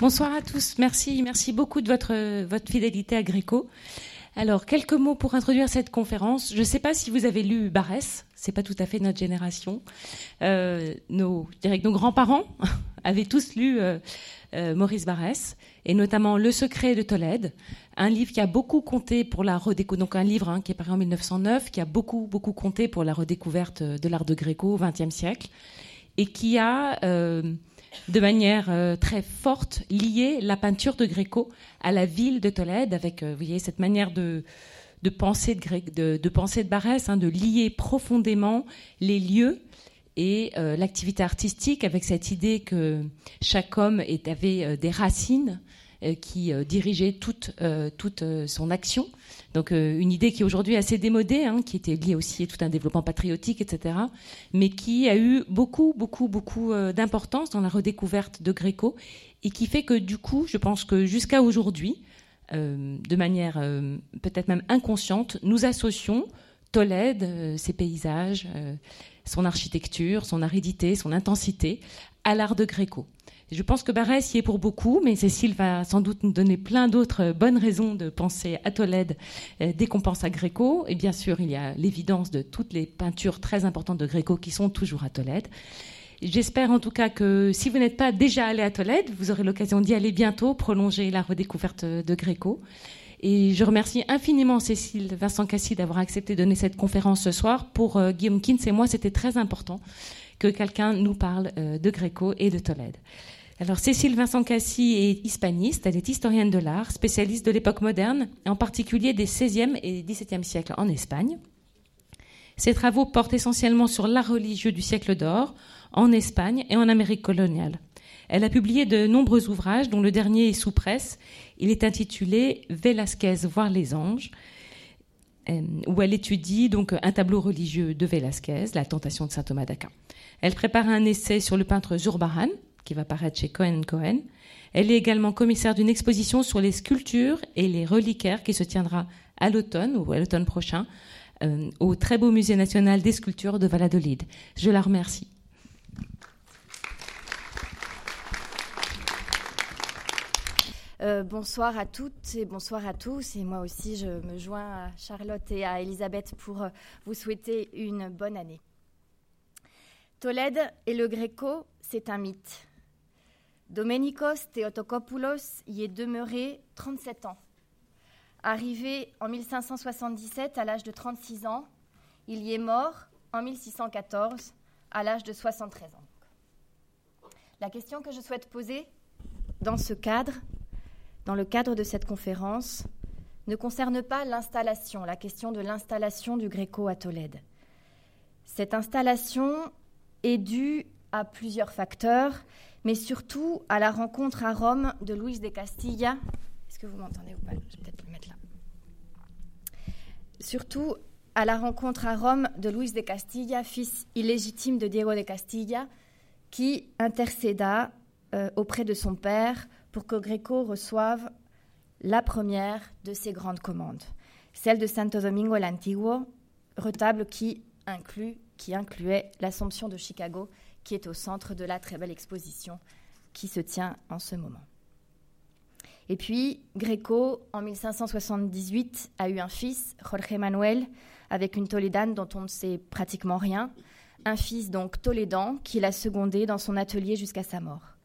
Bonsoir à tous. Merci, merci beaucoup de votre, votre fidélité à Gréco. Alors, quelques mots pour introduire cette conférence. Je ne sais pas si vous avez lu Barès, c'est pas tout à fait notre génération. Euh, nos, je dirais que nos grands-parents avaient tous lu euh, euh, Maurice Barès, et notamment Le secret de Tolède, un livre qui a beaucoup compté pour la redécouverte, donc un livre hein, qui est paru en 1909, qui a beaucoup, beaucoup compté pour la redécouverte de l'art de Gréco au XXe siècle, et qui a de manière euh, très forte lié la peinture de Gréco à la ville de Tolède, avec euh, cette manière de, penser de, penser de Barès, hein, de lier profondément les lieux et euh, l'activité artistique avec cette idée que chaque homme avait des racines qui dirigeaient toute son action donc euh, une idée qui aujourd'hui est assez démodée, hein, qui était liée aussi à tout un développement patriotique, etc., mais qui a eu beaucoup, beaucoup, beaucoup euh, d'importance dans la redécouverte de Gréco, et qui fait que du coup, je pense que jusqu'à aujourd'hui, euh, de manière peut-être même inconsciente, nous associons Tolède, ses paysages, son architecture, son aridité, son intensité, à l'art de Gréco. Je pense que Barès y est pour beaucoup, mais Cécile va sans doute nous donner plein d'autres bonnes raisons de penser à Tolède euh, dès qu'on pense à Gréco. Et bien sûr, il y a l'évidence de toutes les peintures très importantes de Gréco qui sont toujours à Tolède. J'espère en tout cas que si vous n'êtes pas déjà allé à Tolède, vous aurez l'occasion d'y aller bientôt, prolonger la redécouverte de Gréco. Et je remercie infiniment Cécile Vincent Cassis d'avoir accepté de donner cette conférence ce soir. Pour euh, Guillaume Kins et moi, c'était très important que quelqu'un nous parle euh, de Gréco et de Tolède. Alors Cécile Vincent Cassis est hispaniste, elle est historienne de l'art, spécialiste de l'époque moderne, en particulier des XVIe et XVIIe siècles en Espagne. Ses travaux portent essentiellement sur l'art religieux du siècle d'or, en Espagne et en Amérique coloniale. Elle a publié de nombreux ouvrages, dont le dernier est sous presse. Il est intitulé Velasquez voir les anges, euh, où elle étudie donc un tableau religieux de Velasquez, La Tentation de saint Thomas d'Aquin. Elle prépare un essai sur le peintre Zurbaran, qui va paraître chez Cohen Cohen. Elle est également commissaire d'une exposition sur les sculptures et les reliquaires qui se tiendra à l'automne ou à l'automne prochain euh, au très beau musée national des sculptures de Valladolid. Je la remercie. Euh, bonsoir à toutes et bonsoir à tous. Et moi aussi, je me joins à Charlotte et à Elisabeth pour euh, vous souhaiter une bonne année. Tolède et le Gréco, c'est un mythe. Domenikos Theotokopoulos y est demeuré 37 ans. Arrivé en 1577 à l'âge de 36 ans, il y est mort en 1614 à l'âge de 73 ans. La question que je souhaite poser dans ce cadre, dans le cadre de cette conférence, ne concerne pas l'installation, la question de l'installation du Gréco à Tolède. Cette installation est due à plusieurs facteurs mais surtout à la rencontre à Rome de Louise de Castilla. Est-ce que vous m'entendez ou pas? Peut-être le mettre là. Surtout à la rencontre à Rome de Louise de Castilla, fils illégitime de Diego de Castilla, qui intercéda euh, auprès de son père pour que Greco reçoive la première de ses grandes commandes, celle de Santo Domingo el Antiguo, retable qui incluait l'Assomption de Chicago qui est au centre de la très belle exposition qui se tient en ce moment. Et puis, Greco, en 1578, a eu un fils, Jorge Manuel, avec une Toledane dont on ne sait pratiquement rien, un fils donc tolédan qu'il a secondé dans son atelier jusqu'à sa mort.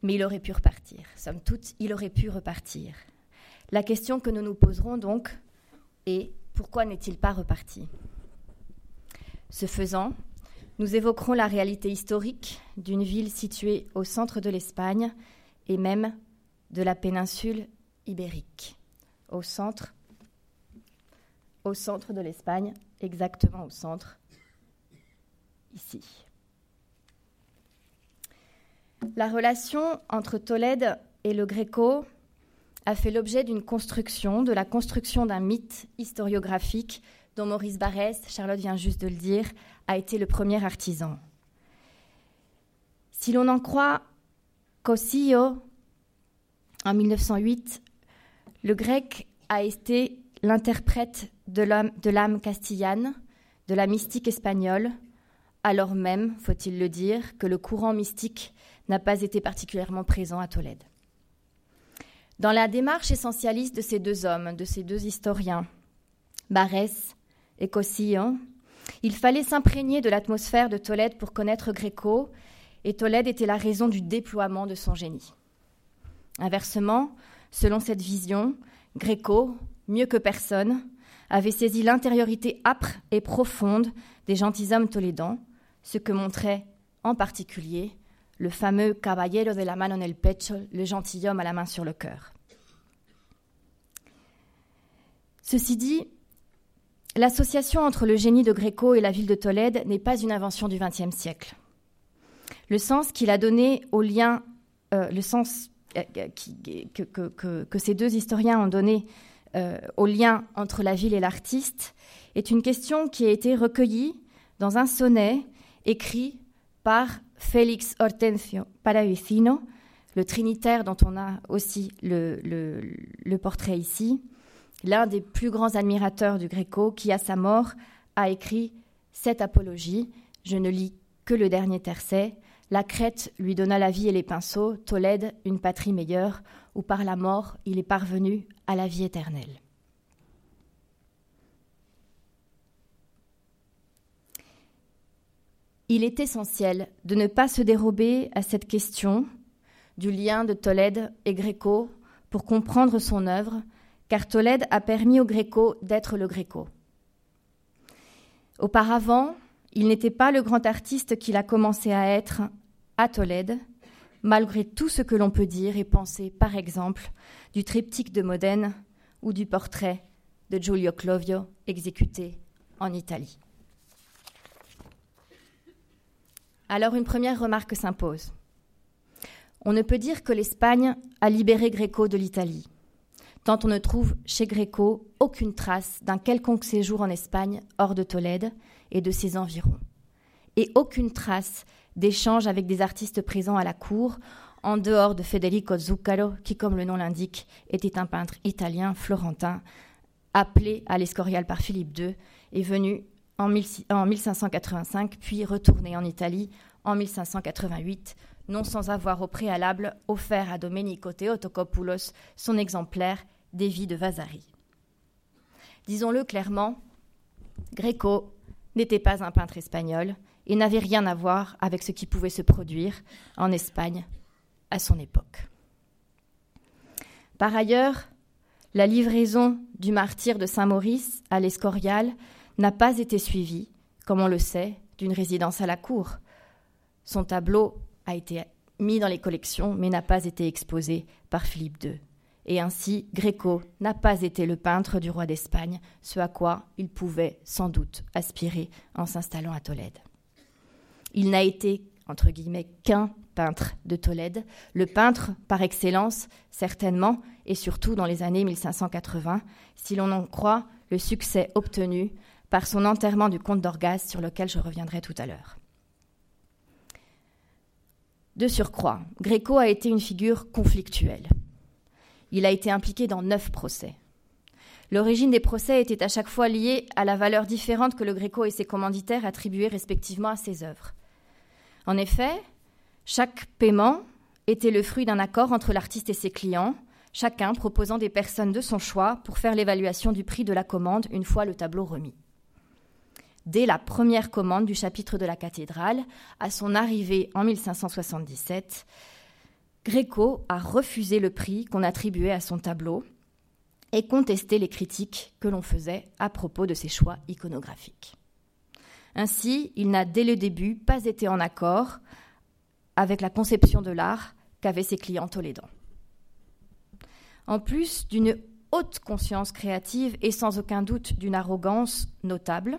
Mais il aurait pu repartir, somme toute, il aurait pu repartir. La question que nous nous poserons donc est pourquoi n'est-il pas reparti? Ce faisant, nous évoquerons la réalité historique d'une ville située au centre de l'Espagne et même de la péninsule ibérique, au centre, de l'Espagne, exactement au centre, ici. La relation entre Tolède et le Gréco a fait l'objet d'une construction, de la construction d'un mythe historiographique dont Maurice Barrès, Charlotte vient juste de le dire, a été le premier artisan. Si l'on en croit Cosillo, en 1908, le grec a été l'interprète de l'âme castillane, de la mystique espagnole, alors même, faut-il le dire, que le courant mystique n'a pas été particulièrement présent à Tolède. Dans la démarche essentialiste de ces deux hommes, de ces deux historiens, Barès et il fallait s'imprégner de l'atmosphère de Tolède pour connaître Gréco, et Tolède était la raison du déploiement de son génie. Inversement, selon cette vision, Gréco, mieux que personne, avait saisi l'intériorité âpre et profonde des gentilshommes tolédans, ce que montrait en particulier le fameux Caballero de la mano en el pecho, le gentilhomme à la main sur le cœur. Ceci dit, l'association entre le génie de Gréco et la ville de Tolède n'est pas une invention du XXe siècle. Le sens qu'il a donné au lien, euh, le sens euh, que, ces deux historiens ont donné euh, au lien entre la ville et l'artiste est une question qui a été recueillie dans un sonnet écrit par Félix Hortensio Paravicino, le trinitaire dont on a aussi le, portrait ici, l'un des plus grands admirateurs du Gréco, qui à sa mort a écrit cette apologie. Je ne lis que le dernier tercet. La Crète lui donna la vie et les pinceaux, Tolède une patrie meilleure, où par la mort il est parvenu à la vie éternelle. Il est essentiel de ne pas se dérober à cette question du lien de Tolède et Gréco pour comprendre son œuvre, car Tolède a permis au Gréco d'être le Gréco. Auparavant, il n'était pas le grand artiste qu'il a commencé à être à Tolède, malgré tout ce que l'on peut dire et penser, par exemple, du triptyque de Modène ou du portrait de Giulio Clovio exécuté en Italie. Alors une première remarque s'impose. On ne peut dire que l'Espagne a libéré Gréco de l'Italie, tant on ne trouve chez Gréco aucune trace d'un quelconque séjour en Espagne hors de Tolède et de ses environs, et aucune trace d'échange avec des artistes présents à la cour, en dehors de Federico Zuccaro, qui, comme le nom l'indique, était un peintre italien florentin, appelé à l'Escorial par Philippe II, et venu en, 1585, puis retourné en Italie en 1588, non sans avoir au préalable offert à Domenico Theotokopoulos son exemplaire des vies de Vasari. Disons-le clairement, Greco n'était pas un peintre espagnol et n'avait rien à voir avec ce qui pouvait se produire en Espagne à son époque. Par ailleurs, la livraison du martyr de Saint-Maurice à l'Escorial n'a pas été suivi, comme on le sait, d'une résidence à la cour. Son tableau a été mis dans les collections, mais n'a pas été exposé par Philippe II. Et ainsi, Gréco n'a pas été le peintre du roi d'Espagne, ce à quoi il pouvait sans doute aspirer en s'installant à Tolède. Il n'a été, entre guillemets, qu'un peintre de Tolède, le peintre par excellence, certainement, et surtout dans les années 1580, si l'on en croit le succès obtenu par son enterrement du comte d'Orgaz, sur lequel je reviendrai tout à l'heure. De surcroît, Gréco a été une figure conflictuelle. Il a été impliqué dans neuf procès. L'origine des procès était à chaque fois liée à la valeur différente que le Gréco et ses commanditaires attribuaient respectivement à ses œuvres. En effet, chaque paiement était le fruit d'un accord entre l'artiste et ses clients, chacun proposant des personnes de son choix pour faire l'évaluation du prix de la commande une fois le tableau remis dès la première commande du chapitre de la cathédrale, à son arrivée en 1577, Gréco a refusé le prix qu'on attribuait à son tableau et contesté les critiques que l'on faisait à propos de ses choix iconographiques. Ainsi, il n'a dès le début pas été en accord avec la conception de l'art qu'avaient ses clients tolédans. En plus d'une haute conscience créative et sans aucun doute d'une arrogance notable,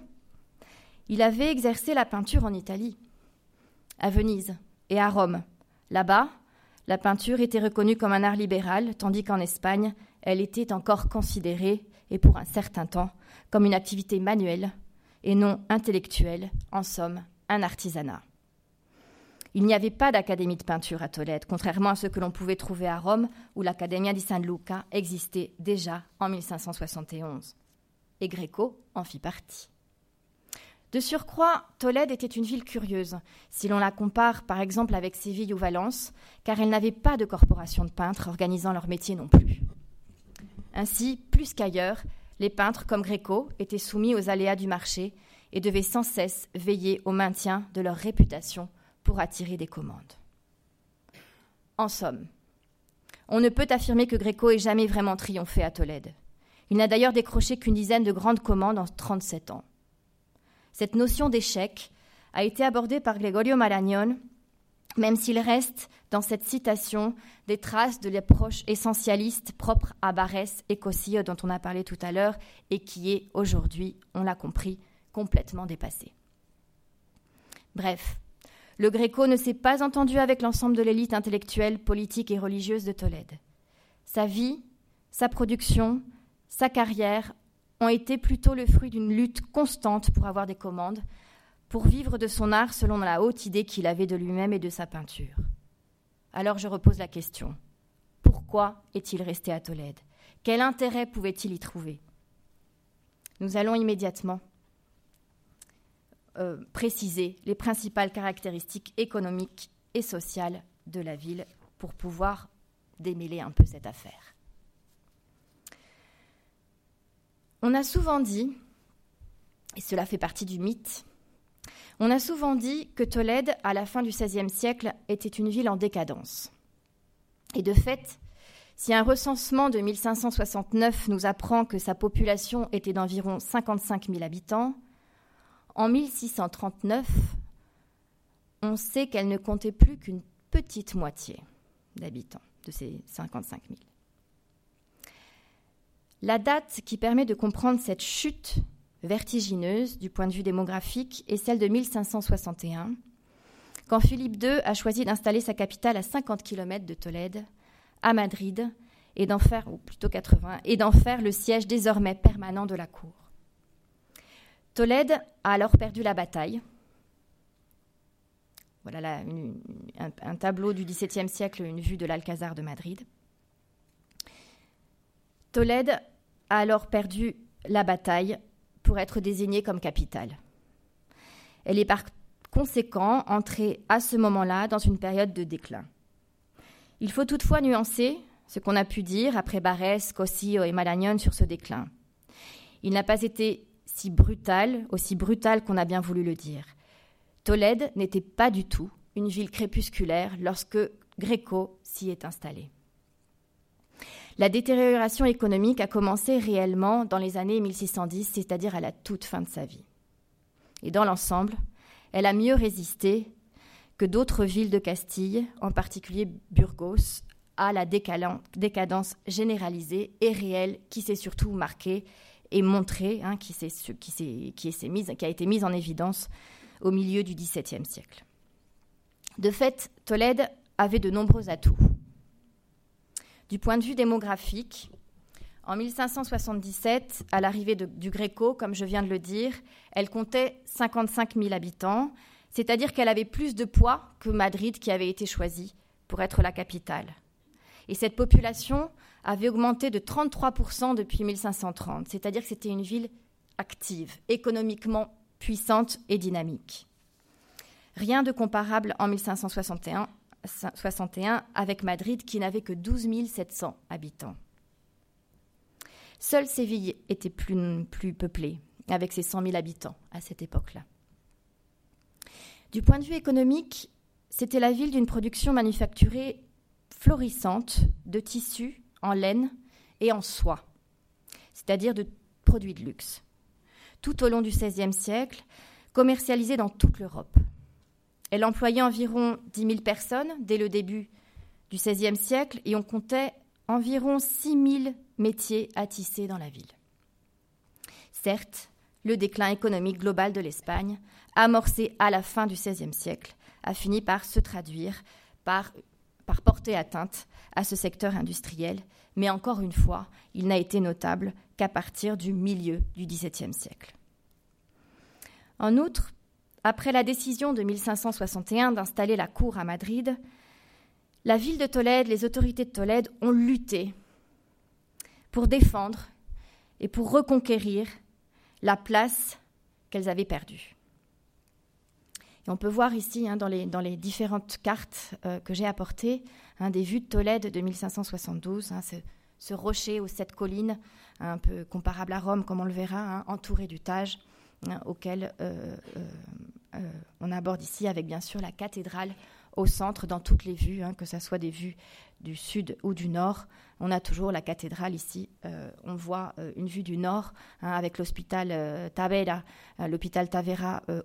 il avait exercé la peinture en Italie, à Venise et à Rome. Là-bas, la peinture était reconnue comme un art libéral, tandis qu'en Espagne, elle était encore considérée, et pour un certain temps, comme une activité manuelle et non intellectuelle, en somme, un artisanat. Il n'y avait pas d'académie de peinture à Tolède, contrairement à ce que l'on pouvait trouver à Rome, où l'Accademia di San Luca existait déjà en 1571. Et Greco en fit partie. De surcroît, Tolède était une ville curieuse, si l'on la compare par exemple avec Séville ou Valence, car elle n'avait pas de corporation de peintres organisant leur métier non plus. Ainsi, plus qu'ailleurs, les peintres comme Gréco étaient soumis aux aléas du marché et devaient sans cesse veiller au maintien de leur réputation pour attirer des commandes. En somme, on ne peut affirmer que Gréco ait jamais vraiment triomphé à Tolède. Il n'a d'ailleurs décroché qu'une dizaine de grandes commandes en 37 ans. Cette notion d'échec a été abordée par Gregorio Marañón, même s'il reste dans cette citation des traces de l'approche essentialiste propre à Barès et Cosillo dont on a parlé tout à l'heure et qui est aujourd'hui, on l'a compris, complètement dépassée. Bref, le Gréco ne s'est pas entendu avec l'ensemble de l'élite intellectuelle, politique et religieuse de Tolède. Sa vie, sa production, sa carrière ont été plutôt le fruit d'une lutte constante pour avoir des commandes, pour vivre de son art selon la haute idée qu'il avait de lui-même et de sa peinture. Alors je repose la question. Pourquoi est-il resté à Tolède? Quel intérêt pouvait-il y trouver? Nous allons immédiatement euh, préciser les principales caractéristiques économiques et sociales de la ville pour pouvoir démêler un peu cette affaire. On a souvent dit, et cela fait partie du mythe, on a souvent dit que Tolède, à la fin du XVIe siècle, était une ville en décadence. Et de fait, si un recensement de 1569 nous apprend que sa population était d'environ 55 000 habitants, en 1639, on sait qu'elle ne comptait plus qu'une petite moitié d'habitants de ces 55 000. La date qui permet de comprendre cette chute vertigineuse du point de vue démographique est celle de 1561, quand Philippe II a choisi d'installer sa capitale à 50 km de Tolède, à Madrid, et d'en faire, ou plutôt 80, et d'en faire le siège désormais permanent de la cour. Tolède a alors perdu la bataille. Voilà un, un, tableau du XVIIe siècle, une vue de l'Alcazar de Madrid. Tolède a alors perdu la bataille pour être désignée comme capitale. Elle est par conséquent entrée à ce moment-là dans une période de déclin. Il faut toutefois nuancer ce qu'on a pu dire après Barès, Cosillo et Malagnon sur ce déclin. Il n'a pas été si brutal, aussi brutal qu'on a bien voulu le dire. Tolède n'était pas du tout une ville crépusculaire lorsque Gréco s'y est installé. La détérioration économique a commencé réellement dans les années 1610, c'est-à-dire à la toute fin de sa vie. Et dans l'ensemble, elle a mieux résisté que d'autres villes de Castille, en particulier Burgos, à la décadence généralisée et réelle qui s'est surtout marquée et montrée, hein, qui, qui, a été mise en évidence au milieu du XVIIe siècle. De fait, Tolède avait de nombreux atouts. Du point de vue démographique, en 1577, à l'arrivée du Gréco, comme je viens de le dire, elle comptait 55 000 habitants, c'est-à-dire qu'elle avait plus de poids que Madrid qui avait été choisie pour être la capitale. Et cette population avait augmenté de 33% depuis 1530, c'est-à-dire que c'était une ville active, économiquement puissante et dynamique. Rien de comparable en 1561 61 avec Madrid qui n'avait que 12 700 habitants. Seule Séville était plus, plus peuplée, avec ses 100 000 habitants à cette époque-là. Du point de vue économique, c'était la ville d'une production manufacturée florissante de tissus en laine et en soie, c'est-à-dire de produits de luxe, tout au long du XVIe siècle, commercialisés dans toute l'Europe. Elle employait environ 10 000 personnes dès le début du XVIe siècle et on comptait environ 6 000 métiers à tisser dans la ville. Certes, le déclin économique global de l'Espagne, amorcé à la fin du XVIe siècle, a fini par se traduire par, par porter atteinte à ce secteur industriel, mais encore une fois, il n'a été notable qu'à partir du milieu du XVIIe siècle. En outre, après la décision de 1561 d'installer la cour à Madrid, la ville de Tolède, les autorités de Tolède ont lutté pour défendre et pour reconquérir la place qu'elles avaient perdue. On peut voir ici, hein, dans, les, différentes cartes que j'ai apportées, hein, des vues de Tolède de 1572, hein, ce, rocher aux sept collines, un peu comparable à Rome, comme on le verra, entouré du Tage, auquel on aborde ici avec bien sûr la cathédrale au centre dans toutes les vues, hein, que ce soit des vues du sud ou du nord. On a toujours la cathédrale ici. Euh, on voit euh, une vue du nord hein, avec l'hôpital euh, Tavera,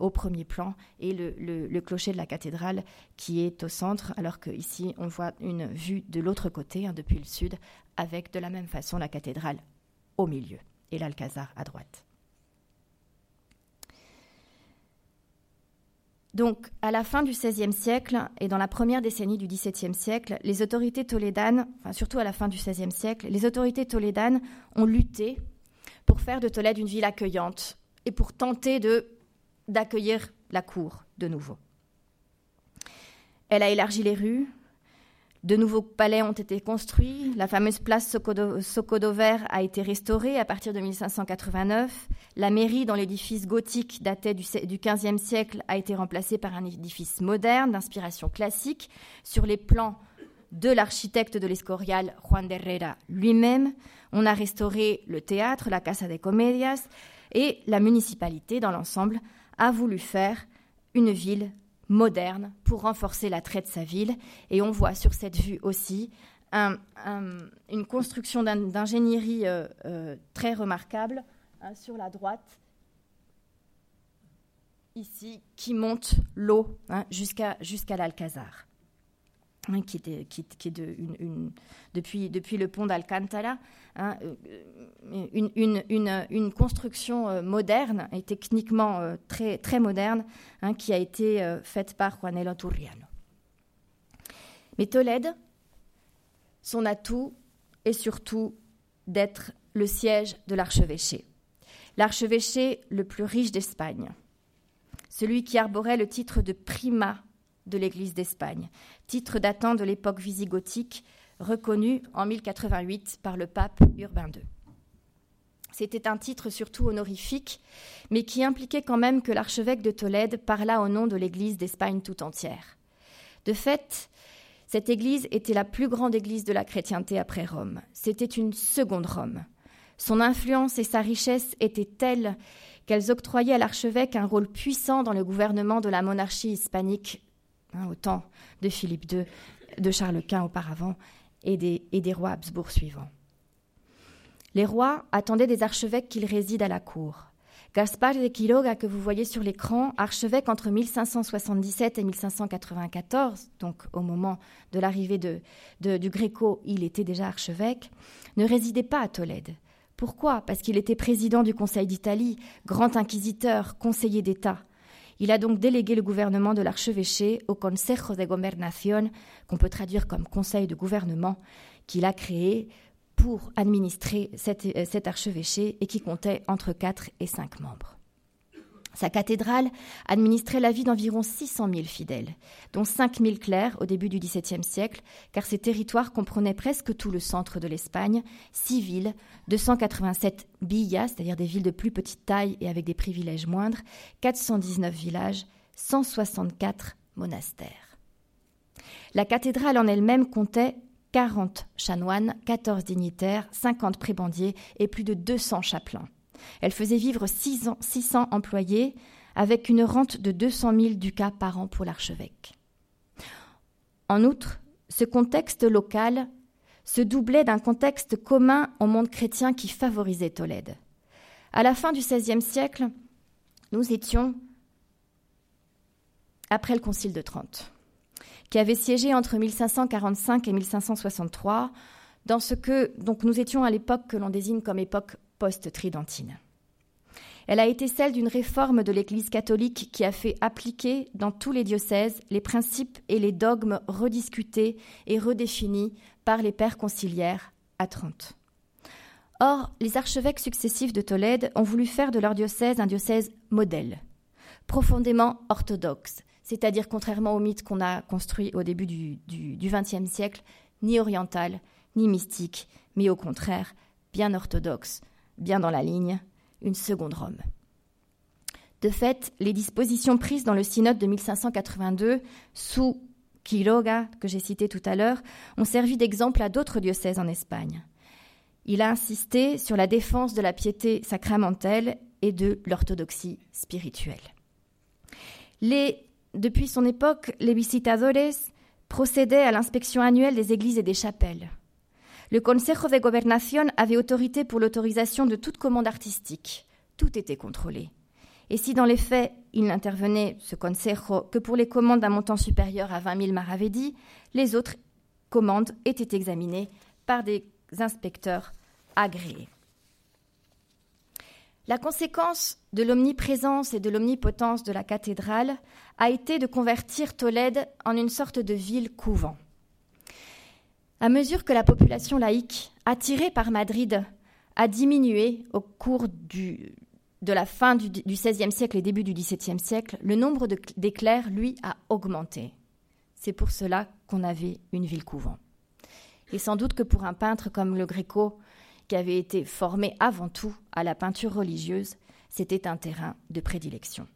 au premier plan et le, clocher de la cathédrale qui est au centre, alors qu'ici on voit une vue de l'autre côté, hein, depuis le sud, avec de la même façon la cathédrale au milieu et l'Alcazar à droite. Donc, à la fin du XVIe siècle et dans la première décennie du XVIIe siècle, les autorités tolédanes, enfin surtout à la fin du XVIe siècle, les autorités tolédanes ont lutté pour faire de Tolède une ville accueillante et pour tenter d'accueillir la cour de nouveau. Elle a élargi les rues, de nouveaux palais ont été construits. La fameuse place Sokodover a été restaurée à partir de 1589. La mairie, dont l'édifice gothique datait du, XVe siècle, a été remplacée par un édifice moderne d'inspiration classique sur les plans de l'architecte de l'Escorial, Juan de Herrera lui-même. On a restauré le théâtre, la Casa de Comedias, et la municipalité, dans l'ensemble, a voulu faire une ville moderne pour renforcer l'attrait de sa ville. Et on voit sur cette vue aussi une construction d'ingénierie euh, euh, très remarquable hein, sur la droite, ici, qui monte l'eau hein, jusqu'à jusqu'à l'Alcazar. Hein, qui, est depuis, le pont d'Alcantara, hein, euh, une, construction euh, moderne et techniquement euh, très, très moderne hein, qui a été faite par Juanelo Turriano. Mais Tolède, son atout est surtout d'être le siège de l'archevêché. L'archevêché le plus riche d'Espagne, celui qui arborait le titre de primat de l'Église d'Espagne, titre datant de l'époque visigothique, reconnu en 1088 par le pape Urbain II. C'était un titre surtout honorifique, mais qui impliquait quand même que l'archevêque de Tolède parla au nom de l'Église d'Espagne tout entière. De fait, cette Église était la plus grande Église de la chrétienté après Rome. C'était une seconde Rome. Son influence et sa richesse étaient telles qu'elles octroyaient à l'archevêque un rôle puissant dans le gouvernement de la monarchie hispanique Hein, au temps de Philippe II, de Charles Quint auparavant, et des, rois Habsbourg suivants. Les rois attendaient des archevêques qu'ils résident à la cour. Gaspard de Quiroga, que vous voyez sur l'écran, archevêque entre 1577 et 1594, donc au moment de l'arrivée de, du Gréco, il était déjà archevêque, ne résidait pas à Tolède. Pourquoi? Parce qu'il était président du Conseil d'Italie, grand inquisiteur, conseiller d'État. Il a donc délégué le gouvernement de l'archevêché au Consejo de Gobernación, qu'on peut traduire comme Conseil de gouvernement, qu'il a créé pour administrer cet, euh, cet archevêché et qui comptait entre 4 et 5 membres. Sa cathédrale administrait la vie d'environ 600 000 fidèles, dont 5 000 clercs au début du XVIIe siècle, car ces territoires comprenaient presque tout le centre de l'Espagne, 6 villes, 287 villas, c'est-à-dire des villes de plus petite taille et avec des privilèges moindres, 419 villages, 164 monastères. La cathédrale en elle-même comptait 40 chanoines, 14 dignitaires, 50 prébendiers et plus de 200 chapelains. Elle faisait vivre 600 employés avec une rente de 200 000 ducats par an pour l'archevêque. En outre, ce contexte local se doublait d'un contexte commun au monde chrétien qui favorisait Tolède. À la fin du XVIe siècle, nous étions après le Concile de Trente, qui avait siégé entre 1545 et 1563, dans ce que donc nous étions à l'époque que l'on désigne comme époque post-tridentine. Elle a été celle d'une réforme de l'Église catholique qui a fait appliquer dans tous les diocèses les principes et les dogmes rediscutés et redéfinis par les pères conciliaires à Trente. Or, les archevêques successifs de Tolède ont voulu faire de leur diocèse un diocèse modèle, profondément orthodoxe, c'est-à-dire contrairement au mythe qu'on a construit au début du XXe siècle, ni oriental, ni mystique, mais au contraire, bien orthodoxe, bien dans la ligne, une seconde Rome. De fait, les dispositions prises dans le synode de 1582 sous Quiroga, que j'ai cité tout à l'heure, ont servi d'exemple à d'autres diocèses en Espagne. Il a insisté sur la défense de la piété sacramentelle et de l'orthodoxie spirituelle. depuis son époque, les visitadores procédaient à l'inspection annuelle des églises et des chapelles. Le Consejo de Gobernación avait autorité pour l'autorisation de toute commande artistique. Tout était contrôlé. Et si dans les faits, il n'intervenait, ce Consejo, que pour les commandes d'un montant supérieur à 20 000 maravedis, les autres commandes étaient examinées par des inspecteurs agréés. La conséquence de l'omniprésence et de l'omnipotence de la cathédrale a été de convertir Tolède en une sorte de ville couvent. À mesure que la population laïque, attirée par Madrid, a diminué au cours de la fin du XVIe siècle et début du XVIIe siècle, le nombre d'éclairs, lui, a augmenté. C'est pour cela qu'on avait une ville couvent. Et sans doute que pour un peintre comme le Gréco, qui avait été formé avant tout à la peinture religieuse, c'était un terrain de prédilection.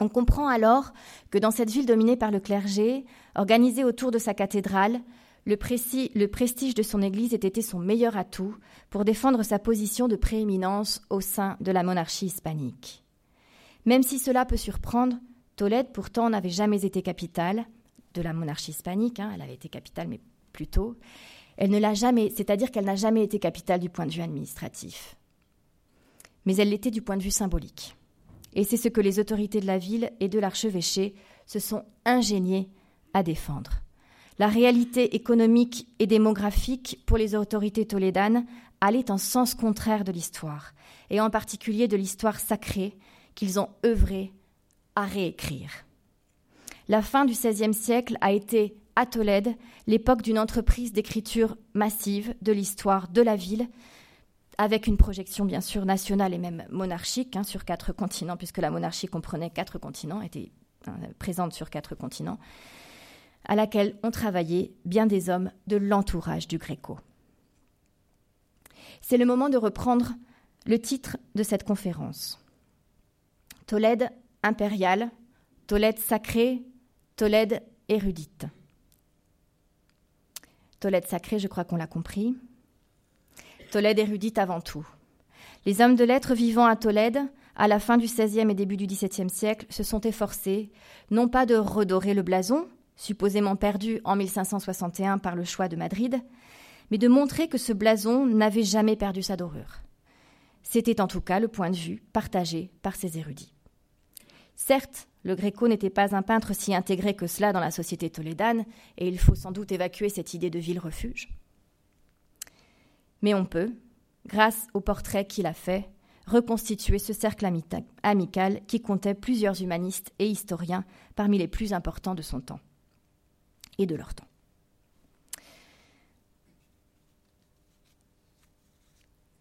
On comprend alors que dans cette ville dominée par le clergé, organisée autour de sa cathédrale, le, prestige de son Église était été son meilleur atout pour défendre sa position de prééminence au sein de la monarchie hispanique. Même si cela peut surprendre, Tolède pourtant n'avait jamais été capitale de la monarchie hispanique, hein, elle avait été capitale mais plus tôt, elle ne l'a jamais, c'est-à-dire qu'elle n'a jamais été capitale du point de vue administratif. Mais elle l'était du point de vue symbolique. Et c'est ce que les autorités de la ville et de l'archevêché se sont ingéniées à défendre. La réalité économique et démographique pour les autorités tolédanes allait en sens contraire de l'histoire, et en particulier de l'histoire sacrée qu'ils ont œuvré à réécrire. La fin du XVIe siècle a été à Tolède l'époque d'une entreprise d'écriture massive de l'histoire de la ville, avec une projection bien sûr nationale et même monarchique hein, sur quatre continents, puisque la monarchie comprenait quatre continents, était euh, présente sur quatre continents, à laquelle ont travaillé bien des hommes de l'entourage du Gréco. C'est le moment de reprendre le titre de cette conférence. Tolède impériale, Tolède sacrée, Tolède érudite. Tolède sacrée, je crois qu'on l'a compris. Tolède érudite avant tout. Les hommes de lettres vivant à Tolède, à la fin du XVIe et début du XVIIe siècle, se sont efforcés, non pas de redorer le blason, supposément perdu en 1561 par le choix de Madrid, mais de montrer que ce blason n'avait jamais perdu sa dorure. C'était en tout cas le point de vue partagé par ces érudits. Certes, le Gréco n'était pas un peintre si intégré que cela dans la société tolédane, et il faut sans doute évacuer cette idée de ville-refuge. Mais on peut, grâce au portrait qu'il a fait, reconstituer ce cercle amical qui comptait plusieurs humanistes et historiens parmi les plus importants de son temps et de leur temps.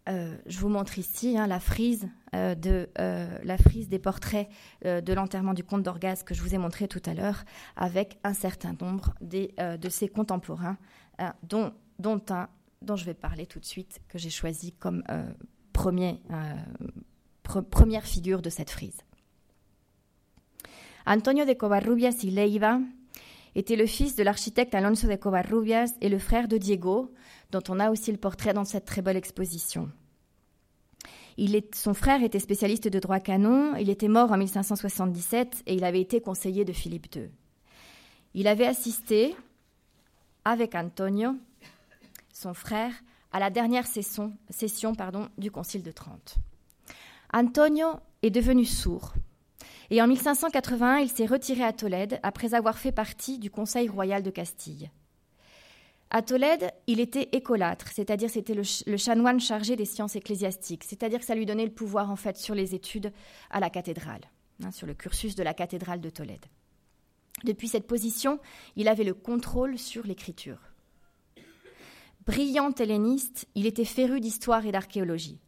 Euh, je vous montre ici hein, la, frise, euh, de, euh, la frise des portraits de l'enterrement du comte d'Orgaz que je vous ai montré tout à l'heure, avec un certain nombre des, de ses contemporains, dont, dont, un dont je vais parler tout de suite, que j'ai choisi comme premier, première figure de cette frise. Antonio de Covarrubias y Leiva était le fils de l'architecte Alonso de Covarrubias et le frère de Diego, dont on a aussi le portrait dans cette très belle exposition. Son frère était spécialiste de droit canon, il était mort en 1577 et il avait été conseiller de Philippe II. Il avait assisté, avec Antonio, son frère, à la dernière session, du Concile de Trente. Antonio est devenu sourd et en 1581, il s'est retiré à Tolède après avoir fait partie du Conseil royal de Castille. À Tolède, il était écolâtre, c'est-à-dire c'était le, chanoine chargé des sciences ecclésiastiques, c'est-à-dire que ça lui donnait le pouvoir en fait sur les études à la cathédrale, hein, sur le cursus de la cathédrale de Tolède. Depuis cette position, il avait le contrôle sur l'écriture. Brillant helléniste, il était féru d'histoire et d'archéologie.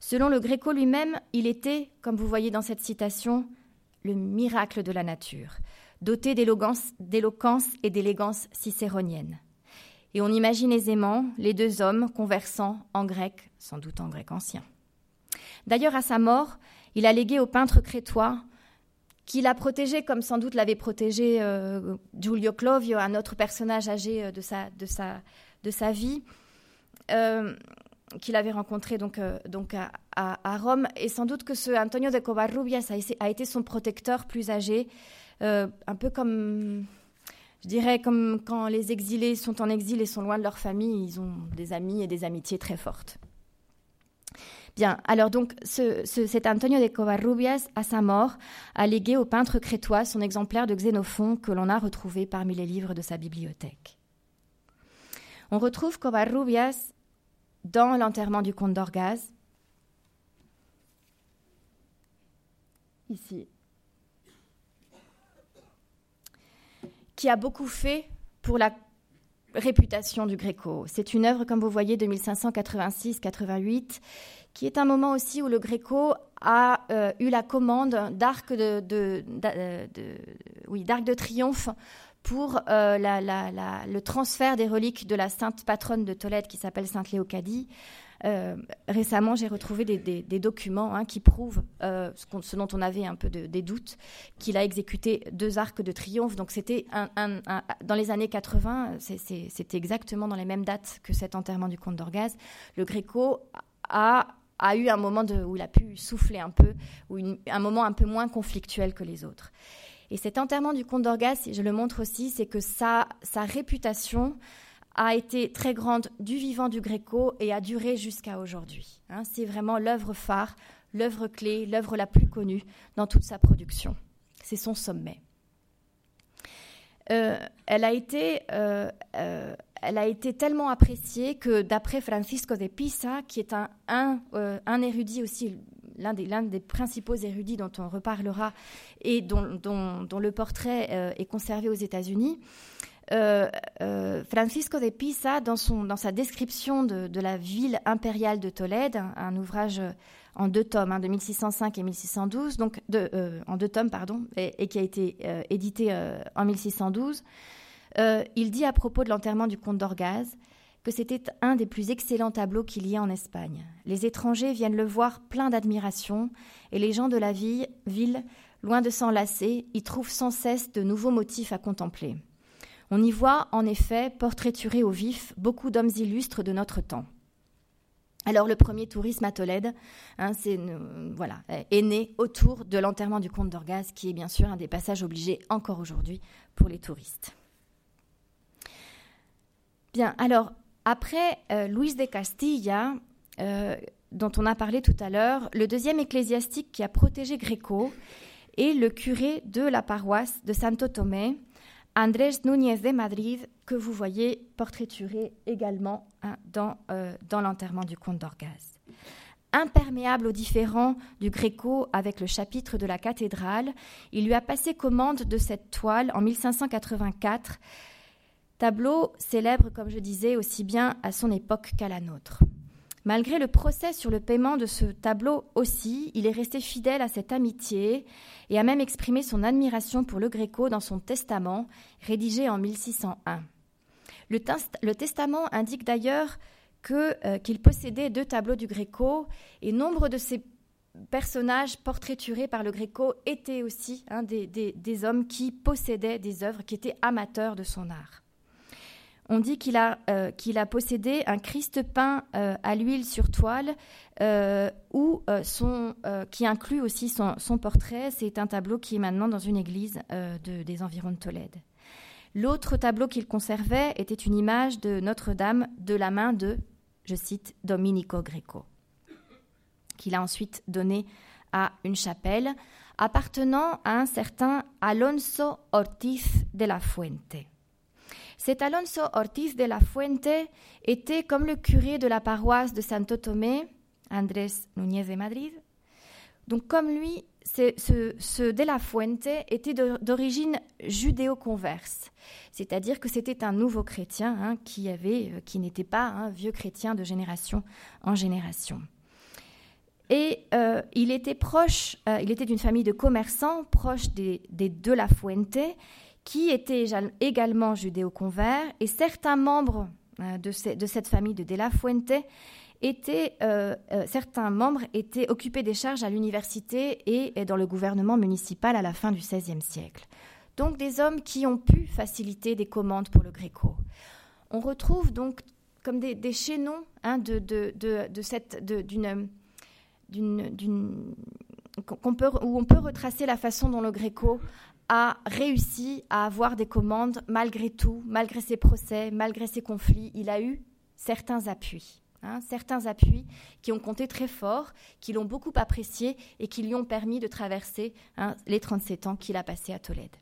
Selon le Gréco lui-même, il était, comme vous voyez dans cette citation, le miracle de la nature, doté d'éloquence et d'élégance cicéronienne. Et on imagine aisément les deux hommes conversant en grec, sans doute en grec ancien. D'ailleurs, à sa mort, Il a légué au peintre crétois, qui l'a protégé comme sans doute l'avait protégé euh, Giulio Clovio, un autre personnage âgé euh, de sa, vie, euh, qu'il avait rencontré donc, donc à, Rome. Et sans doute que ce Antonio de Covarrubias a, été son protecteur plus âgé, un peu comme je dirais comme quand les exilés sont en exil et sont loin de leur famille, ils ont des amis et des amitiés très fortes. Bien, alors donc cet Antonio de Covarrubias, à sa mort, a légué au peintre crétois son exemplaire de Xénophon que l'on a retrouvé parmi les livres de sa bibliothèque. On retrouve Covarrubias dans l'enterrement du comte d'Orgaz, ici, qui a beaucoup fait pour la réputation du Gréco. C'est une œuvre, comme vous voyez, de 1586-88, qui est un moment aussi où le Gréco a euh, eu la commande d'arc de, oui, de triomphe pour euh, le transfert des reliques de la sainte patronne de Tolède qui s'appelle Sainte Léocadie euh, récemment, j'ai retrouvé des, documents hein, qui prouvent euh, ce, dont on avait un peu des doutes, qu'il a exécuté deux arcs de triomphe. Donc c'était dans les années 80, c'était exactement dans les mêmes dates que cet enterrement du comte d'Orgaz. Le Gréco a, eu un moment où il a pu souffler un peu, ou un moment un peu moins conflictuel que les autres. Et cet enterrement du comte d'Orgaz, je le montre aussi, c'est que sa, réputation a été très grande du vivant du Gréco et a duré jusqu'à aujourd'hui. Hein. c'est vraiment l'œuvre phare, l'œuvre clé, l'œuvre la plus connue dans toute sa production. C'est son sommet. Euh, elle, a été, euh, euh, elle a été tellement appréciée que d'après Francisco de Pisa, qui est un, un, érudit aussi, l'un des, principaux érudits dont on reparlera et dont, le portrait est conservé aux États-Unis, euh, euh, Francisco de Pisa, dans, sa description de, la ville impériale de Tolède, un, ouvrage en deux tomes, hein, de 1605 et 1612, donc de, euh, en deux tomes, pardon, et, qui a été édité en 1612, il dit à propos de l'enterrement du comte d'Orgaz que c'était un des plus excellents tableaux qu'il y ait en Espagne. Les étrangers viennent le voir plein d'admiration, et les gens de la ville, loin de s'enlacer, y trouvent sans cesse de nouveaux motifs à contempler. On y voit en effet portraiturés au vif beaucoup d'hommes illustres de notre temps. Alors le premier tourisme à Tolède, hein, c'est euh, est né autour de l'enterrement du comte d'Orgaz, qui est bien sûr un des passages obligés encore aujourd'hui pour les touristes. Bien, alors après euh, Luis de Castilla, euh, dont on a parlé tout à l'heure, le deuxième ecclésiastique qui a protégé Gréco est le curé de la paroisse de Santo Tomé, Andrés Núñez de Madrid, que vous voyez portraituré également hein, dans, euh, dans l'enterrement du comte d'Orgaz. Imperméable aux différends du Gréco avec le chapitre de la cathédrale, il lui a passé commande de cette toile en 1584, tableau célèbre, comme je disais, aussi bien à son époque qu'à la nôtre. Malgré le procès sur le paiement de ce tableau aussi, il est resté fidèle à cette amitié et a même exprimé son admiration pour le Gréco dans son testament, rédigé en 1601. Le, testament indique d'ailleurs euh, qu'il possédait deux tableaux du Gréco et nombre de ces personnages portraiturés par le Gréco étaient aussi hein, des hommes qui possédaient des œuvres, qui étaient amateurs de son art. On dit qu'il a, euh, qu'il a possédé un Christ peint euh, à l'huile sur toile, euh, qui inclut aussi son, portrait. C'est un tableau qui est maintenant dans une église de, des environs de Tolède. L'autre tableau qu'il conservait était une image de Notre-Dame de la main de, je cite, Domenico Greco, qu'il a ensuite donné à une chapelle appartenant à un certain Alonso Ortiz de la Fuente. Cet Alonso Ortiz de la Fuente était comme le curé de la paroisse de Santo Tomé, Andrés Núñez de Madrid. Donc comme lui, ce, de la Fuente était d'origine judéo-converse, c'est-à-dire que c'était un nouveau chrétien hein, euh, qui n'était pas un vieux chrétien de génération en génération. Et euh, il était proche, euh, il était d'une famille de commerçants proche des de la Fuente, qui était également judéo-convert, et certains membres euh, de, cette famille de De Fuente étaient, certains membres étaient occupés des charges à l'université et, dans le gouvernement municipal à la fin du XVIe siècle. Donc des hommes qui ont pu faciliter des commandes pour le Gréco. On retrouve donc comme des, chaînons hein, de, de, de, cette, d'une, d'une, qu'on où on peut retracer la façon dont le Gréco a réussi à avoir des commandes malgré tout, malgré ses procès, malgré ses conflits. Il a eu certains appuis. Hein, certains appuis qui ont compté très fort, qui l'ont beaucoup apprécié et qui lui ont permis de traverser hein, les 37 ans qu'il a passés à Tolède.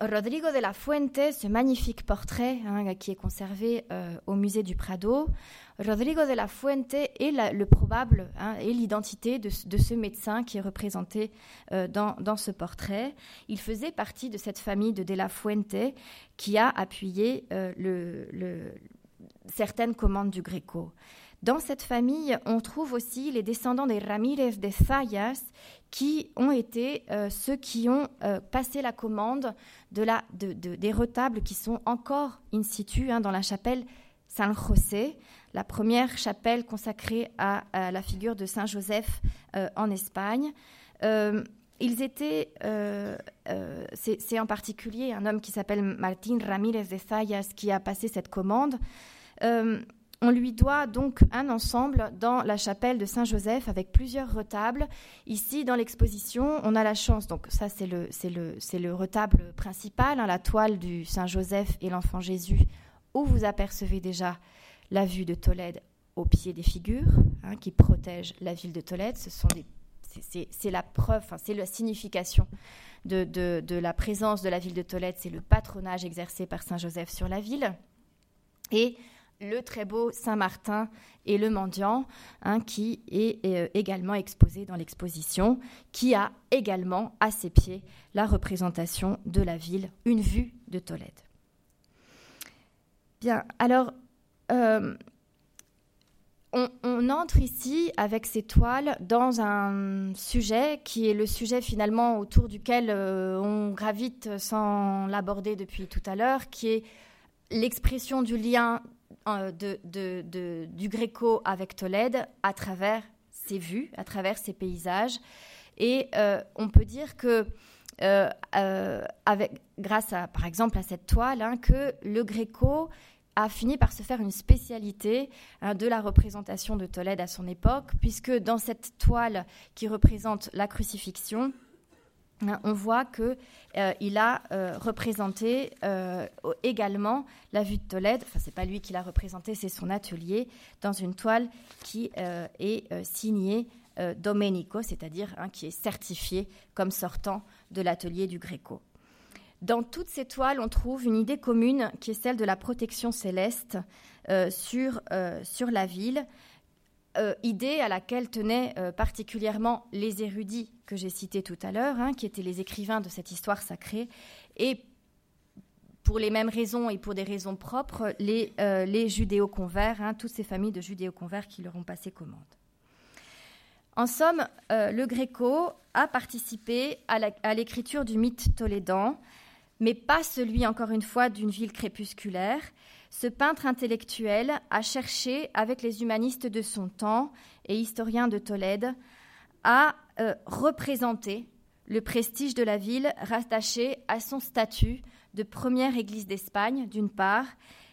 Rodrigo de la Fuente, ce magnifique portrait hein, qui est conservé euh, au musée du Prado, Rodrigo de la Fuente est le probable hein, et l'identité de, ce médecin qui est représenté euh, dans, ce portrait. Il faisait partie de cette famille de de la Fuente qui a appuyé euh, certaines commandes du Gréco. Dans cette famille, on trouve aussi les descendants des Ramirez de Zayas, qui ont été euh, ceux qui ont euh, passé la commande de la, des retables qui sont encore in situ hein, dans la chapelle San José, la première chapelle consacrée à, la figure de Saint Joseph euh, en Espagne. ils étaient, c'est en particulier un homme qui s'appelle Martín Ramírez de Zayas qui a passé cette commande. On lui doit donc un ensemble dans la chapelle de Saint-Joseph avec plusieurs retables. Ici, dans l'exposition, on a la chance, donc ça c'est le, le, le retable principal, hein, la toile du Saint-Joseph et l'enfant Jésus, où vous apercevez déjà la vue de Tolède au pied des figures hein, qui protègent la ville de Tolède. C'est la preuve, c'est la signification de, de, la présence de la ville de Tolède, c'est le patronage exercé par Saint Joseph sur la ville. Et le très beau Saint-Martin et le mendiant, hein, qui est euh, également exposé dans l'exposition, qui a également à ses pieds la représentation de la ville, une vue de Tolède. Bien, alors, euh, on, entre ici avec ces toiles dans un sujet qui est le sujet finalement autour duquel euh, on gravite sans l'aborder depuis tout à l'heure, qui est l'expression du lien euh, du Gréco avec Tolède à travers ses vues, à travers ses paysages. Et euh, on peut dire que, euh, grâce à, par exemple à cette toile, hein, que le Gréco a fini par se faire une spécialité hein, de la représentation de Tolède à son époque, puisque dans cette toile qui représente la crucifixion, on voit qu'il euh, a euh, représenté euh, également la vue de Tolède. Enfin, c'est pas lui qui l'a représenté, c'est son atelier dans une toile qui est signée Domenico, c'est-à-dire hein, qui est certifiée comme sortant de l'atelier du Gréco. Dans toutes ces toiles, on trouve une idée commune qui est celle de la protection céleste sur la ville. Euh, idée à laquelle tenaient euh, particulièrement les érudits que j'ai cités tout à l'heure, hein, qui étaient les écrivains de cette histoire sacrée, et pour les mêmes raisons et pour des raisons propres, les, euh, les judéo-convers, hein, toutes ces familles de judéo-convers qui leur ont passé commande. En somme, le Gréco a participé à l'écriture du mythe tolédan, mais pas celui, encore une fois, d'une ville crépusculaire, ce peintre intellectuel a cherché, avec les humanistes de son temps et historiens de Tolède, à euh, représenter le prestige de la ville rattaché à son statut de première église d'Espagne, d'une part,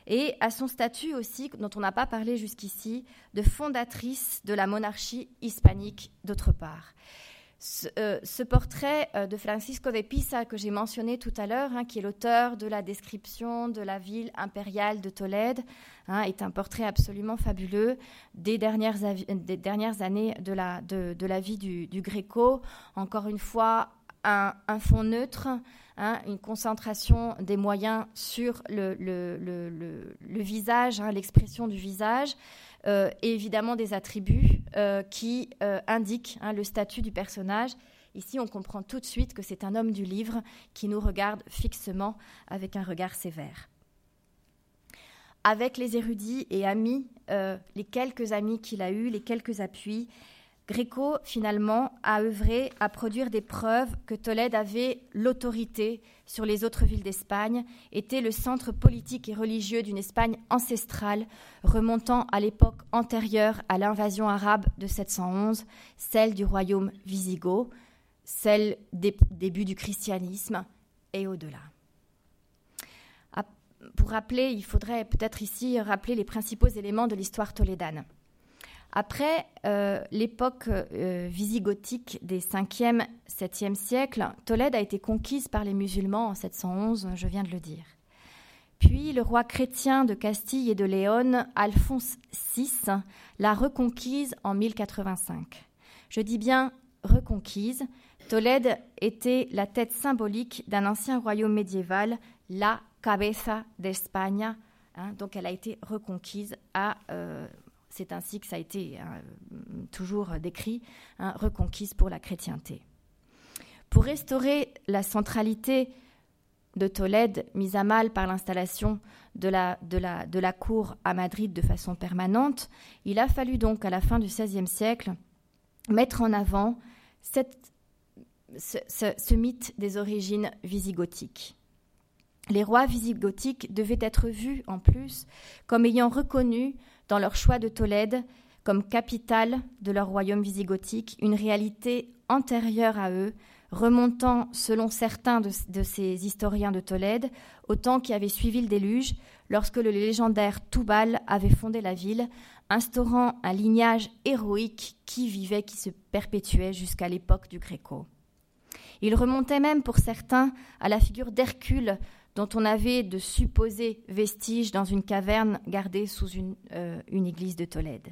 et à son statut aussi, dont on n'a pas parlé jusqu'ici, de fondatrice de la monarchie hispanique, d'autre part. Euh, ce, portrait euh, de Francisco de Pisa que j'ai mentionné tout à l'heure, hein, qui est l'auteur de la description de la ville impériale de Tolède, hein, est un portrait absolument fabuleux des dernières, dernières années de la, vie du, du, Gréco. Encore une fois, un, fond neutre, hein, une concentration des moyens sur le visage, l'expression du visage. Euh, et évidemment des attributs euh, qui euh, indiquent hein, le statut du personnage. Ici, on comprend tout de suite que c'est un homme du livre qui nous regarde fixement avec un regard sévère. Avec les érudits et amis, les quelques amis qu'il a eus, les quelques appuis, Gréco, finalement, a œuvré à produire des preuves que Tolède avait l'autorité sur les autres villes d'Espagne, était le centre politique et religieux d'une Espagne ancestrale remontant à l'époque antérieure à l'invasion arabe de 711, celle du royaume wisigoth, celle des débuts du christianisme et au-delà. Pour rappeler, il faudrait peut-être ici rappeler les principaux éléments de l'histoire tolédane. Après euh, l'époque euh, visigothique des 5e, 7e siècles, Tolède a été conquise par les musulmans en 711, je viens de le dire. Puis le roi chrétien de Castille et de Léon, Alphonse VI, l'a reconquise en 1085. Je dis bien reconquise. Tolède était la tête symbolique d'un ancien royaume médiéval, la Cabeza d'Espagne. Hein, donc elle a été reconquise à euh, c'est ainsi que ça a été hein, toujours décrit, hein, reconquise pour la chrétienté. Pour restaurer la centralité de Tolède, mise à mal par l'installation de la, cour à Madrid de façon permanente, il a fallu donc à la fin du XVIe siècle mettre en avant ce, ce, mythe des origines visigothiques. Les rois visigothiques devaient être vus en plus comme ayant reconnu dans leur choix de Tolède comme capitale de leur royaume visigothique, une réalité antérieure à eux, remontant, selon certains de, ces historiens de Tolède, au temps qui avait suivi le déluge, lorsque le légendaire Toubal avait fondé la ville, instaurant un lignage héroïque qui vivait, qui se perpétuait jusqu'à l'époque du Gréco. Il remontait même pour certains à la figure d'Hercule dont on avait de supposés vestiges dans une caverne gardée sous une, euh, église de Tolède.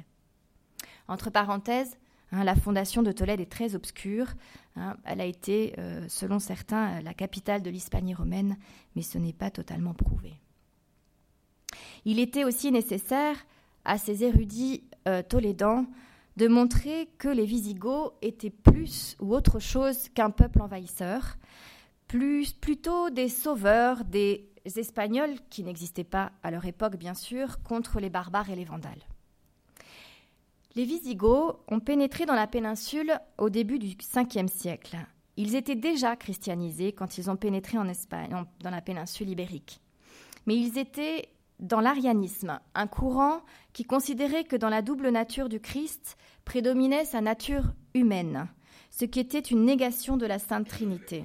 Entre parenthèses, hein, la fondation de Tolède est très obscure. Hein. elle a été, euh, selon certains, la capitale de l'Hispanie romaine, mais ce n'est pas totalement prouvé. Il était aussi nécessaire à ces érudits euh, tolédans de montrer que les Visigoths étaient plus ou autre chose qu'un peuple envahisseur, plutôt des sauveurs, des Espagnols, qui n'existaient pas à leur époque bien sûr, contre les barbares et les Vandales. Les Visigoths ont pénétré dans la péninsule au début du 5e siècle. Ils étaient déjà christianisés quand ils ont pénétré en Espagne, dans la péninsule ibérique. Mais ils étaient dans l'arianisme, un courant qui considérait que dans la double nature du Christ prédominait sa nature humaine, ce qui était une négation de la Sainte Trinité.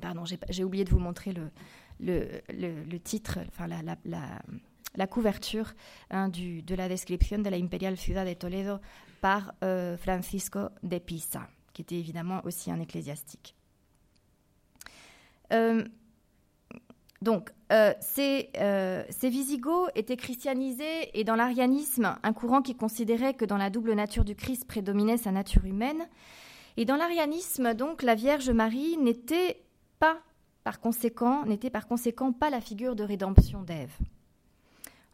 Pardon, j'ai oublié de vous montrer le, titre, enfin la, couverture hein, de la description de la Imperial Ciudad de Toledo par euh, Francisco de Pisa, qui était évidemment aussi un ecclésiastique. Euh, donc, euh, ces, ces, Visigoths étaient christianisés et dans l'arianisme, un courant qui considérait que dans la double nature du Christ prédominait sa nature humaine. Et dans l'arianisme, donc, la Vierge Marie n'était par conséquent, n'était par conséquent pas la figure de rédemption d'Ève.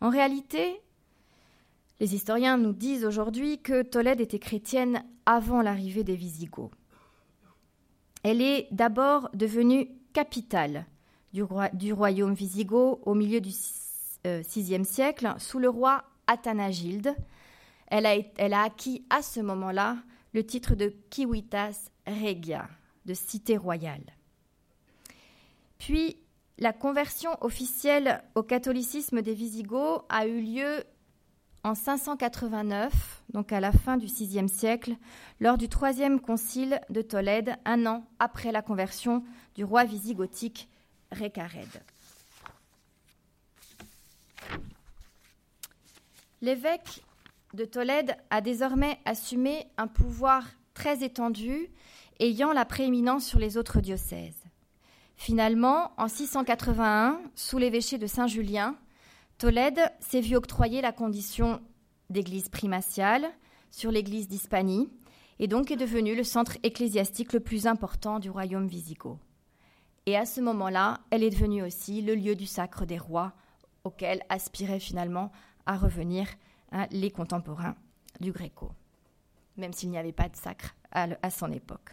En réalité, les historiens nous disent aujourd'hui que Tolède était chrétienne avant l'arrivée des Visigoths. Elle est d'abord devenue capitale du, royaume wisigoth au milieu du VIe siècle sous le roi Athanagilde. Elle a, elle a acquis à ce moment-là le titre de Civitas Regia, de cité royale. Puis, la conversion officielle au catholicisme des Visigoths a eu lieu en 589, donc à la fin du VIe siècle, lors du troisième concile de Tolède, un an après la conversion du roi visigothique Récared. L'évêque de Tolède a désormais assumé un pouvoir très étendu, ayant la prééminence sur les autres diocèses. Finalement, en 681, sous l'évêché de Saint-Julien, Tolède s'est vu octroyer la condition d'église primatiale sur l'église d'Hispanie et donc est devenu le centre ecclésiastique le plus important du royaume wisigoth. Et à ce moment-là, elle est devenue aussi le lieu du sacre des rois auquel aspiraient finalement à revenir hein, les contemporains du Gréco, même s'il n'y avait pas de sacre à son époque.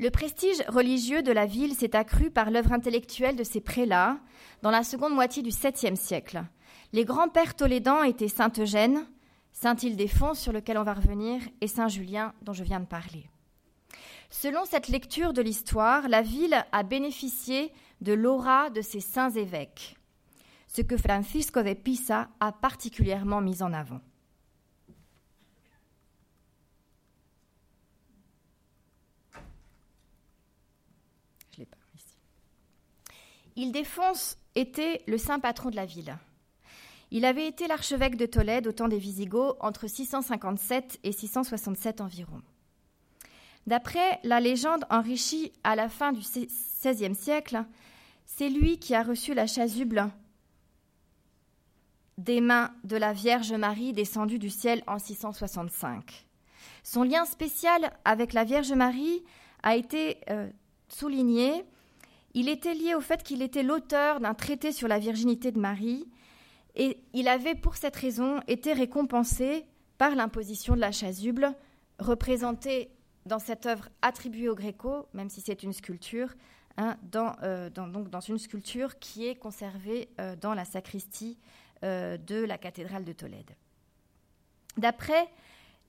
Le prestige religieux de la ville s'est accru par l'œuvre intellectuelle de ses prélats dans la seconde moitié du 7e siècle. Les grands-pères tolédans étaient Saint Eugène, Saint-Ildefonse, sur lequel on va revenir, et Saint-Julien, dont je viens de parler. Selon cette lecture de l'histoire, la ville a bénéficié de l'aura de ses saints évêques, ce que Francisco de Pisa a particulièrement mis en avant. Je l'ai pas ici. Ildefonse était le saint patron de la ville. Il avait été l'archevêque de Tolède au temps des Visigoths entre 657 et 667 environ. D'après la légende enrichie à la fin du XVIe siècle, c'est lui qui a reçu la chasuble des mains de la Vierge Marie descendue du ciel en 665. Son lien spécial avec la Vierge Marie a été euh, souligné. Il était lié au fait qu'il était l'auteur d'un traité sur la virginité de Marie et il avait pour cette raison été récompensé par l'imposition de la chasuble, représentée dans cette œuvre attribuée au Gréco, même si c'est une sculpture, hein, euh, dans, donc dans une sculpture qui est conservée euh, dans la sacristie euh, de la cathédrale de Tolède. D'après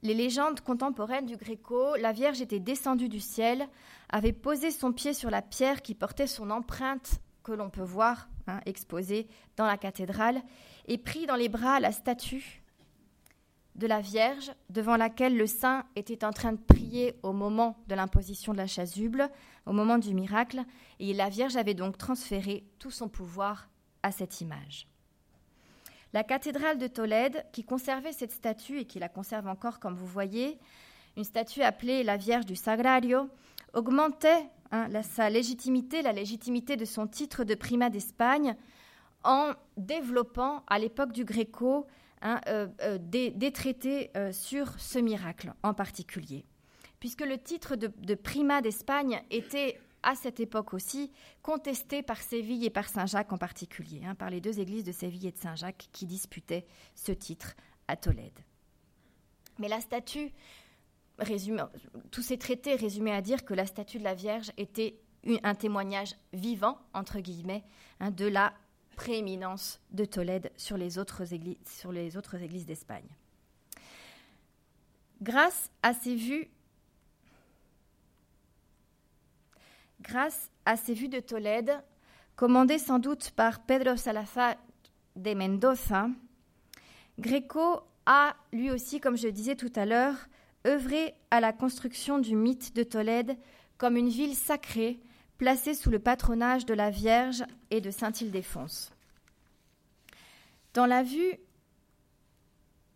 les légendes contemporaines du Gréco, la Vierge était descendue du ciel, avait posé son pied sur la pierre qui portait son empreinte que l'on peut voir hein, exposée dans la cathédrale, et pris dans les bras la statue de la Vierge devant laquelle le saint était en train de prier au moment de l'imposition de la chasuble, au moment du miracle, et la Vierge avait donc transféré tout son pouvoir à cette image. La cathédrale de Tolède, qui conservait cette statue et qui la conserve encore comme vous voyez, une statue appelée la Vierge du Sagrario, augmentait hein, sa légitimité, la légitimité de son titre de prima d'Espagne, en développant à l'époque du Gréco hein, euh, euh, des, traités euh, sur ce miracle en particulier. Puisque le titre de, prima d'Espagne était à cette époque aussi contesté par Séville et par Saint-Jacques en particulier, hein, par les deux églises de Séville et de Saint-Jacques qui disputaient ce titre à Tolède. Mais la statue, tous ces traités résumaient à dire que la statue de la Vierge était un témoignage vivant, entre guillemets, hein, de la prééminence de Tolède sur les autres églises d'Espagne. Grâce à ces vues, grâce à ces vues de Tolède, commandées sans doute par Pedro Salazar de Mendoza, Greco a lui aussi, comme je disais tout à l'heure, œuvré à la construction du mythe de Tolède comme une ville sacrée placé sous le patronage de la Vierge et de Saint-Ildefonse. Dans la vue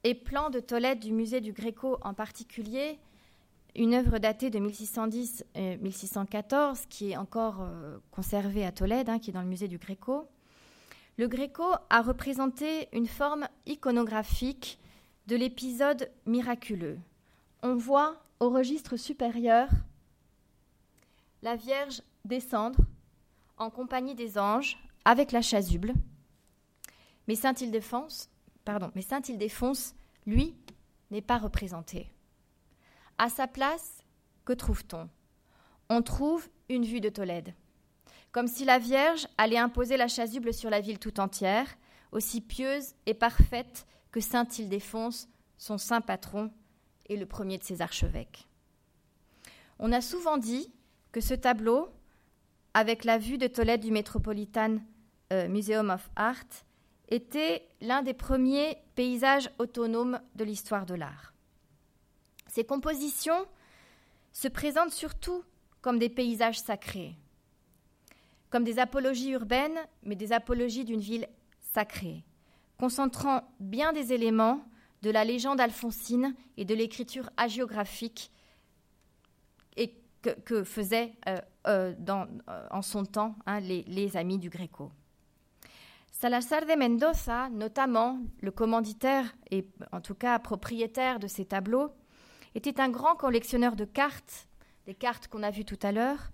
et plan de Tolède du musée du Gréco en particulier, une œuvre datée de 1610-1614 qui est encore euh, conservée à Tolède, hein, qui est dans le musée du Gréco. Le Gréco a représenté une forme iconographique de l'épisode miraculeux. On voit au registre supérieur la Vierge descendre en compagnie des anges avec la chasuble. Mais Saint Ildefonse, pardon, mais Saint Ildefonse, lui, n'est pas représenté. À sa place, que trouve-t-on? On trouve une vue de Tolède, comme si la Vierge allait imposer la chasuble sur la ville tout entière, aussi pieuse et parfaite que Saint Ildefonse, son saint patron et le premier de ses archevêques. On a souvent dit que ce tableau avec la vue de Tolède du Metropolitan euh, Museum of Art, était l'un des premiers paysages autonomes de l'histoire de l'art. Ces compositions se présentent surtout comme des paysages sacrés, comme des apologies urbaines, mais des apologies d'une ville sacrée, concentrant bien des éléments de la légende alphonsine et de l'écriture hagiographique que, faisaient euh, euh, euh, en son temps hein, les, amis du Gréco. Salazar de Mendoza, notamment le commanditaire et en tout cas propriétaire de ces tableaux, était un grand collectionneur de cartes, des cartes qu'on a vues tout à l'heure,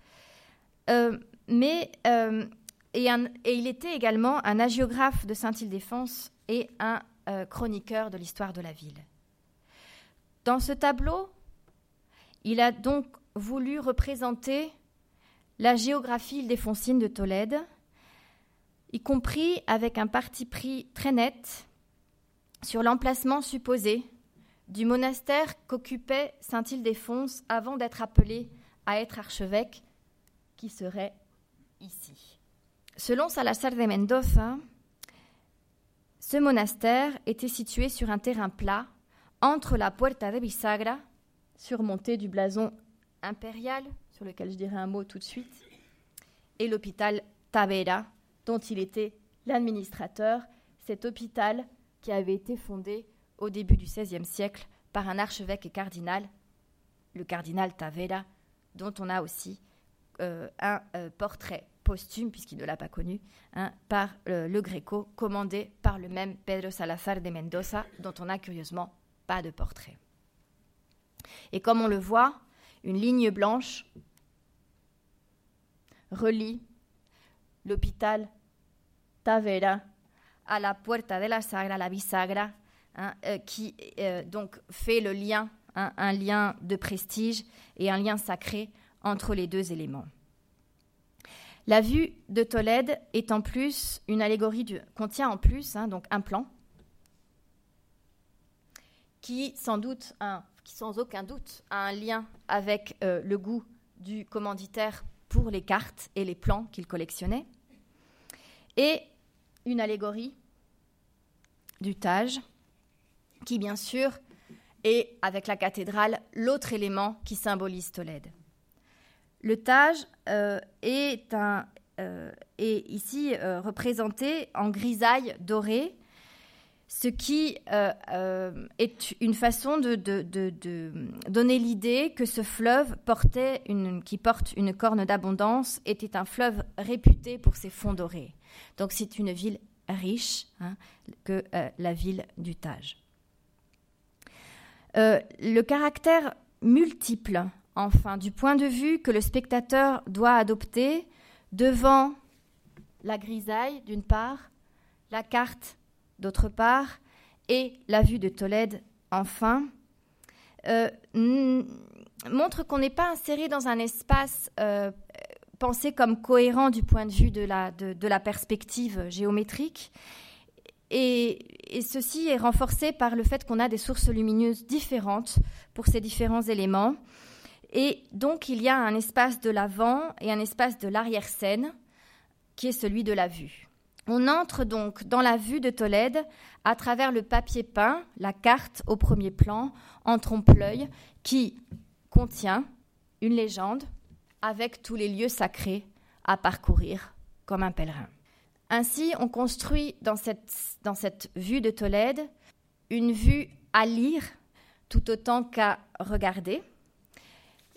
mais et, et, il était également un hagiographe de Saint-Ildefonse et un chroniqueur de l'histoire de la ville. Dans ce tableau, il a donc voulu représenter la géographie ildéfoncine de Tolède, y compris avec un parti pris très net sur l'emplacement supposé du monastère qu'occupait Saint Ildefonse avant d'être appelé à être archevêque, qui serait ici. Selon Salazar de Mendoza, ce monastère était situé sur un terrain plat entre la Puerta de Bisagra, surmontée du blason impérial, sur lequel je dirai un mot tout de suite, et l'hôpital Tavera, dont il était l'administrateur, cet hôpital qui avait été fondé au début du XVIe siècle par un archevêque et cardinal, le cardinal Tavera, dont on a aussi euh, un euh, portrait posthume, puisqu'il ne l'a pas connu, hein, par le Gréco, commandé par le même Pedro Salazar de Mendoza, dont on n'a curieusement pas de portrait. Et comme on le voit, une ligne blanche relie l'hôpital Tavera à la Puerta de la Sagra, la bisagra, hein, qui donc fait le lien, hein, un lien de prestige et un lien sacré entre les deux éléments. La vue de Tolède est en plus une allégorie du, contient en plus hein, donc un plan qui sans doute qui sans aucun doute a un lien avec euh, le goût du commanditaire pour les cartes et les plans qu'il collectionnait et une allégorie du Tage qui bien sûr est avec la cathédrale l'autre élément qui symbolise Tolède. Le Tage euh, est, euh, ici euh, représenté en grisaille dorée, ce qui est une façon de, donner l'idée que ce fleuve qui porte une corne d'abondance était un fleuve réputé pour ses fonds dorés. Donc c'est une ville riche hein, que la ville du Tage. le caractère multiple enfin, du point de vue que le spectateur doit adopter devant la grisaille d'une part, la carte d'autre part, et la vue de Tolède enfin, euh, montre qu'on n'est pas inséré dans un espace euh, pensé comme cohérent du point de vue de, la perspective géométrique. Et, ceci est renforcé par le fait qu'on a des sources lumineuses différentes pour ces différents éléments. Et donc, il y a un espace de l'avant et un espace de l'arrière-scène, qui est celui de la vue. On entre donc dans la vue de Tolède à travers le papier peint, la carte au premier plan, en trompe-l'œil, qui contient une légende avec tous les lieux sacrés à parcourir comme un pèlerin. Ainsi, on construit dans cette, vue de Tolède une vue à lire tout autant qu'à regarder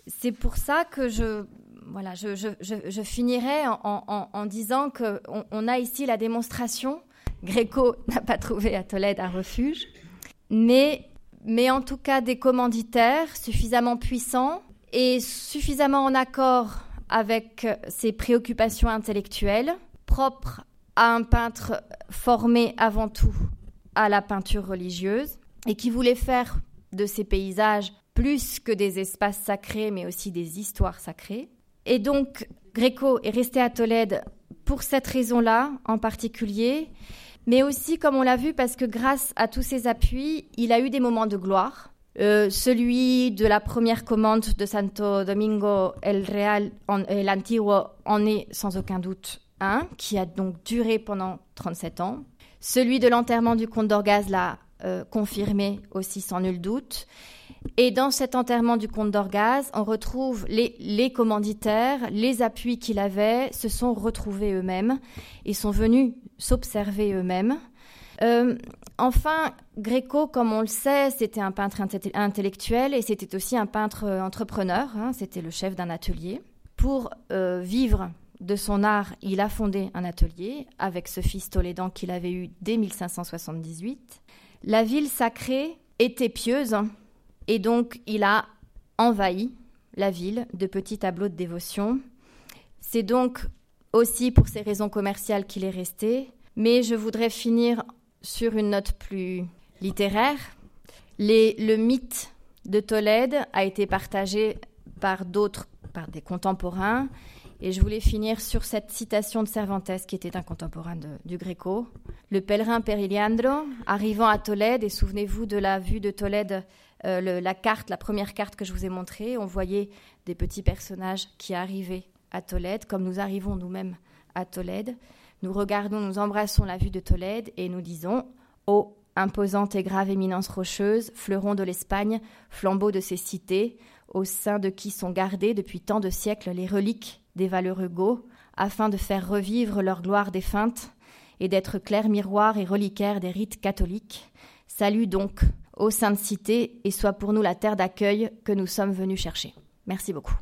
c'est pour ça que je, voilà, je, finirai en, en, disant qu'on on a ici la démonstration. Gréco n'a pas trouvé à Tolède un refuge, mais, mais en tout cas des commanditaires suffisamment puissants et suffisamment en accord avec ses préoccupations intellectuelles, propres à un peintre formé avant tout à la peinture religieuse et qui voulait faire de ces paysages plus que des espaces sacrés, mais aussi des histoires sacrées. Et donc, Gréco est resté à Tolède pour cette raison-là en particulier, mais aussi, comme on l'a vu, parce que grâce à tous ses appuis, il a eu des moments de gloire. Euh, celui de la première commande de Santo Domingo el Real, el Antiguo, en est sans aucun doute qui a donc duré pendant 37 ans. Celui de l'enterrement du comte d'Orgaz l'a euh, confirmé aussi sans nul doute. Et dans cet enterrement du comte d'Orgaz, on retrouve les, commanditaires, les appuis qu'il avait, se sont retrouvés eux-mêmes et sont venus s'observer eux-mêmes. Euh, enfin, Gréco, comme on le sait, c'était un peintre intellectuel et c'était aussi un peintre euh, entrepreneur. Hein, c'était le chef d'un atelier. Pour vivre de son art, il a fondé un atelier avec ce fils Tolédan qu'il avait eu dès 1578. La ville sacrée était pieuse. Et donc, il a envahi la ville de petits tableaux de dévotion. C'est donc aussi pour ces raisons commerciales qu'il est resté. Mais je voudrais finir sur une note plus littéraire. le mythe de Tolède a été partagé par d'autres, par des contemporains. Et je voulais finir sur cette citation de Cervantes, qui était un contemporain du Gréco. Le pèlerin Periliandro, arrivant à Tolède, et souvenez-vous de la vue de Tolède euh, la carte, la première carte que je vous ai montrée, on voyait des petits personnages qui arrivaient à Tolède, comme nous arrivons nous-mêmes à Tolède. Nous regardons, nous embrassons la vue de Tolède et nous disons Ô imposante et grave éminence rocheuse, fleuron de l'Espagne, flambeau de ces cités, au sein de qui sont gardées depuis tant de siècles les reliques des valeurs Hugo, afin de faire revivre leur gloire défunte et d'être clair miroir et reliquaire des rites catholiques. Salut donc, ô sainte cité, et sois pour nous la terre d'accueil que nous sommes venus chercher. Merci beaucoup.